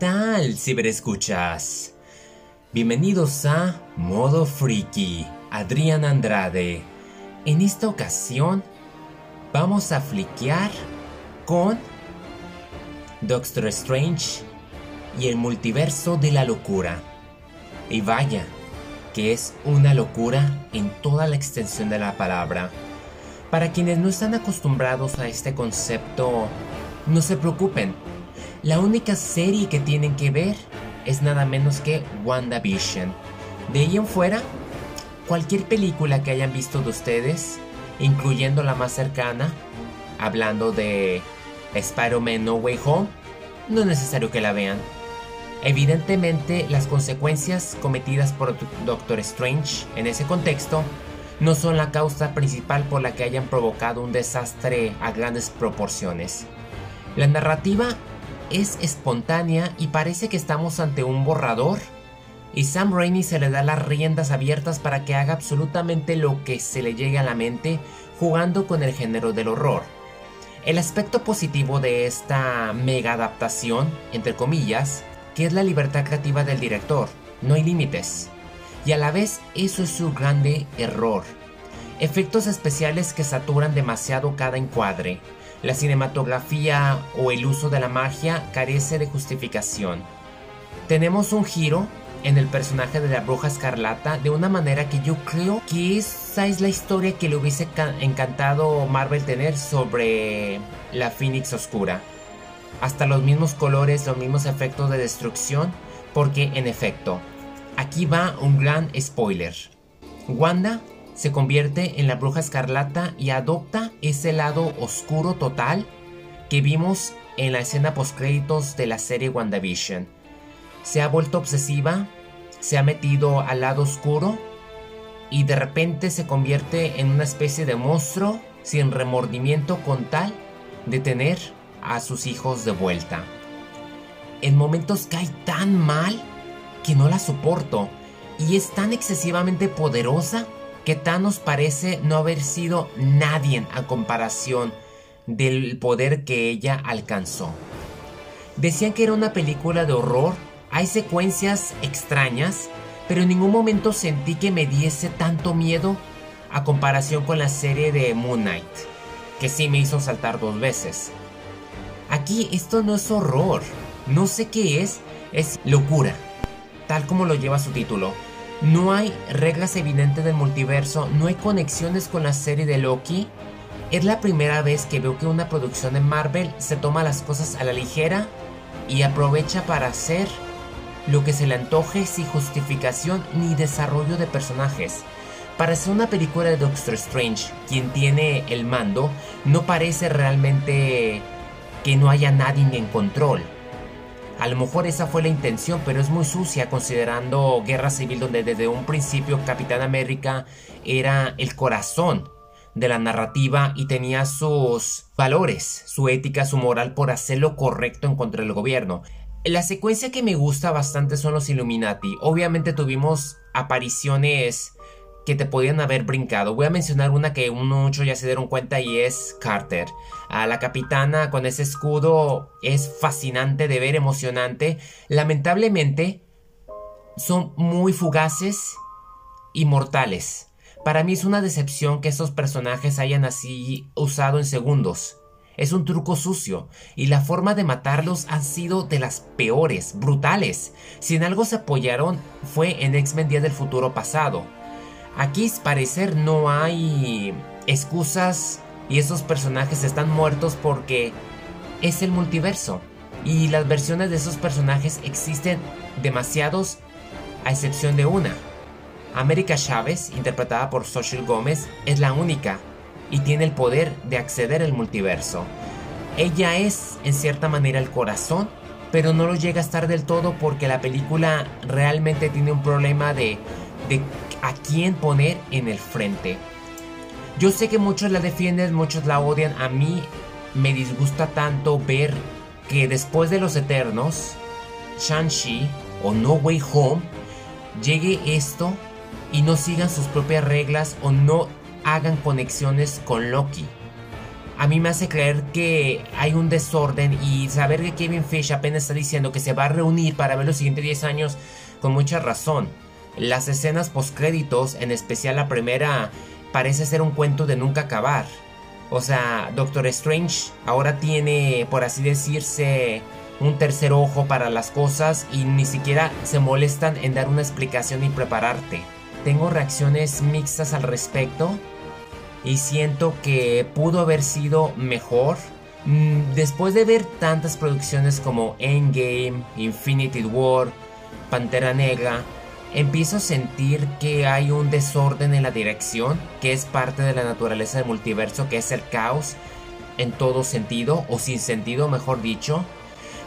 tal, ciberescuchas? Bienvenidos a Modo Freaky, Adrián Andrade. En esta ocasión vamos a fliquear con Doctor Strange y el multiverso de la locura. Y vaya, que es una locura en toda la extensión de la palabra. Para quienes no están acostumbrados a este concepto, no se preocupen. La única serie que tienen que ver es nada menos que WandaVision. De ahí en fuera, cualquier película que hayan visto de ustedes, incluyendo la más cercana, hablando de Spider-Man No Way Home, no es necesario que la vean. Evidentemente, las consecuencias cometidas por Doctor Strange en ese contexto no son la causa principal por la que hayan provocado un desastre a grandes proporciones. La narrativa es espontánea y parece que estamos ante un borrador y Sam Raimi se le da las riendas abiertas para que haga absolutamente lo que se le llegue a la mente jugando con el género del horror. El aspecto positivo de esta mega adaptación, entre comillas, que es la libertad creativa del director, no hay límites. Y a la vez eso es su grande error. Efectos especiales que saturan demasiado cada encuadre. La cinematografía o el uso de la magia carece de justificación. Tenemos un giro en el personaje de la bruja escarlata de una manera que yo creo que esa es la historia que le hubiese encantado Marvel tener sobre la Phoenix Oscura. Hasta los mismos colores, los mismos efectos de destrucción, porque en efecto, Aquí va un gran spoiler. Wanda se convierte en la bruja escarlata y adopta ese lado oscuro total que vimos en la escena postcréditos de la serie WandaVision. Se ha vuelto obsesiva, se ha metido al lado oscuro y de repente se convierte en una especie de monstruo sin remordimiento con tal de tener a sus hijos de vuelta. En momentos cae tan mal que no la soporto y es tan excesivamente poderosa que Thanos parece no haber sido nadie a comparación del poder que ella alcanzó. Decían que era una película de horror, hay secuencias extrañas, pero en ningún momento sentí que me diese tanto miedo a comparación con la serie de Moon Knight, que sí me hizo saltar dos veces. Aquí esto no es horror, no sé qué es, es locura tal como lo lleva su título. No hay reglas evidentes del multiverso, no hay conexiones con la serie de Loki. Es la primera vez que veo que una producción de Marvel se toma las cosas a la ligera y aprovecha para hacer lo que se le antoje sin justificación ni desarrollo de personajes. Para ser una película de Doctor Strange, quien tiene el mando, no parece realmente que no haya nadie en control. A lo mejor esa fue la intención, pero es muy sucia considerando Guerra Civil donde desde un principio Capitán América era el corazón de la narrativa y tenía sus valores, su ética, su moral por hacer lo correcto en contra del gobierno. La secuencia que me gusta bastante son los Illuminati. Obviamente tuvimos apariciones que te podían haber brincado. Voy a mencionar una que muchos ya se dieron cuenta y es Carter. A la capitana con ese escudo es fascinante de ver, emocionante. Lamentablemente son muy fugaces y mortales. Para mí es una decepción que esos personajes hayan así usado en segundos. Es un truco sucio y la forma de matarlos han sido de las peores, brutales. Si en algo se apoyaron fue en X-Men Día del Futuro pasado Aquí parecer no hay excusas y esos personajes están muertos porque es el multiverso. Y las versiones de esos personajes existen demasiados a excepción de una. América Chávez, interpretada por Social Gómez, es la única y tiene el poder de acceder al multiverso. Ella es, en cierta manera, el corazón, pero no lo llega a estar del todo porque la película realmente tiene un problema de, de a quién poner en el frente. Yo sé que muchos la defienden, muchos la odian. A mí me disgusta tanto ver que después de los Eternos, Shang-Chi o No Way Home, llegue esto y no sigan sus propias reglas o no hagan conexiones con Loki. a mí me hace creer que hay un desorden y saber que Kevin Fish apenas está diciendo que se va a reunir para ver los siguientes 10 años con mucha razón. Las escenas postcréditos, en especial la primera, parece ser un cuento de nunca acabar. O sea, Doctor Strange ahora tiene, por así decirse, un tercer ojo para las cosas y ni siquiera se molestan en dar una explicación y prepararte. Tengo reacciones mixtas al respecto y siento que pudo haber sido mejor. Mm, después de ver tantas producciones como Endgame, Infinity War, Pantera Negra, empiezo a sentir que hay un desorden en la dirección, que es parte de la naturaleza del multiverso, que es el caos en todo sentido, o sin sentido, mejor dicho.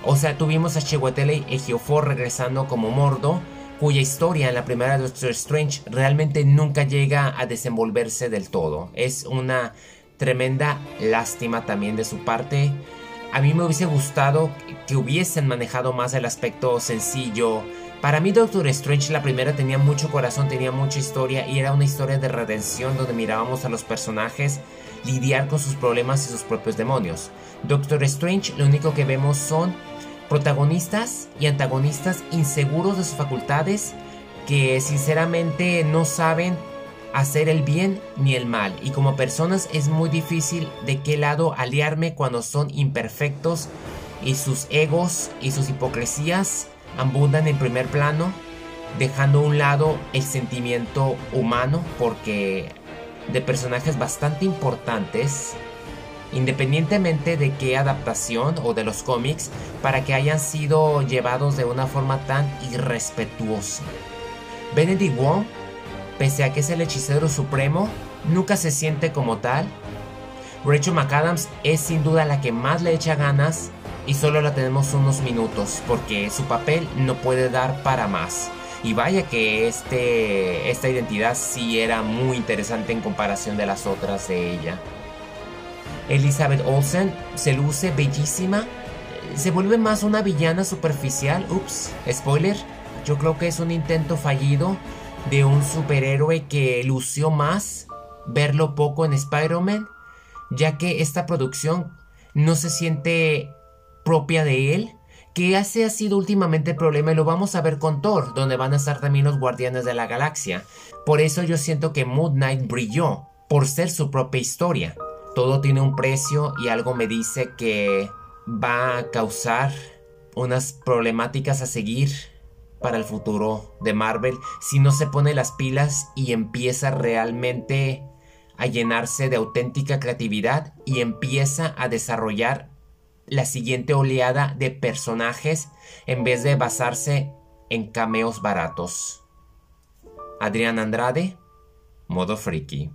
O sea, tuvimos a Chiwetel Ejiofor regresando como Mordo, cuya historia en la primera de Doctor Strange realmente nunca llega a desenvolverse del todo. Es una tremenda lástima también de su parte. A mí me hubiese gustado que hubiesen manejado más el aspecto sencillo. Para mí Doctor Strange la primera tenía mucho corazón, tenía mucha historia y era una historia de redención donde mirábamos a los personajes lidiar con sus problemas y sus propios demonios. Doctor Strange lo único que vemos son protagonistas y antagonistas inseguros de sus facultades que sinceramente no saben hacer el bien ni el mal y como personas es muy difícil de qué lado aliarme cuando son imperfectos y sus egos y sus hipocresías abundan en primer plano dejando a un lado el sentimiento humano porque de personajes bastante importantes independientemente de qué adaptación o de los cómics, para que hayan sido llevados de una forma tan irrespetuosa. Benedict Wong, pese a que es el hechicero supremo, nunca se siente como tal. Rachel McAdams es sin duda la que más le echa ganas y solo la tenemos unos minutos porque su papel no puede dar para más. Y vaya que este, esta identidad sí era muy interesante en comparación de las otras de ella. Elizabeth Olsen se luce bellísima. Se vuelve más una villana superficial. Ups, spoiler. Yo creo que es un intento fallido de un superhéroe que lució más verlo poco en Spider-Man, ya que esta producción no se siente propia de él, que ese ha sido últimamente el problema y lo vamos a ver con Thor, donde van a estar también los Guardianes de la Galaxia. Por eso yo siento que Moon Knight brilló, por ser su propia historia todo tiene un precio y algo me dice que va a causar unas problemáticas a seguir para el futuro de Marvel si no se pone las pilas y empieza realmente a llenarse de auténtica creatividad y empieza a desarrollar la siguiente oleada de personajes en vez de basarse en cameos baratos. Adrián Andrade, modo friki.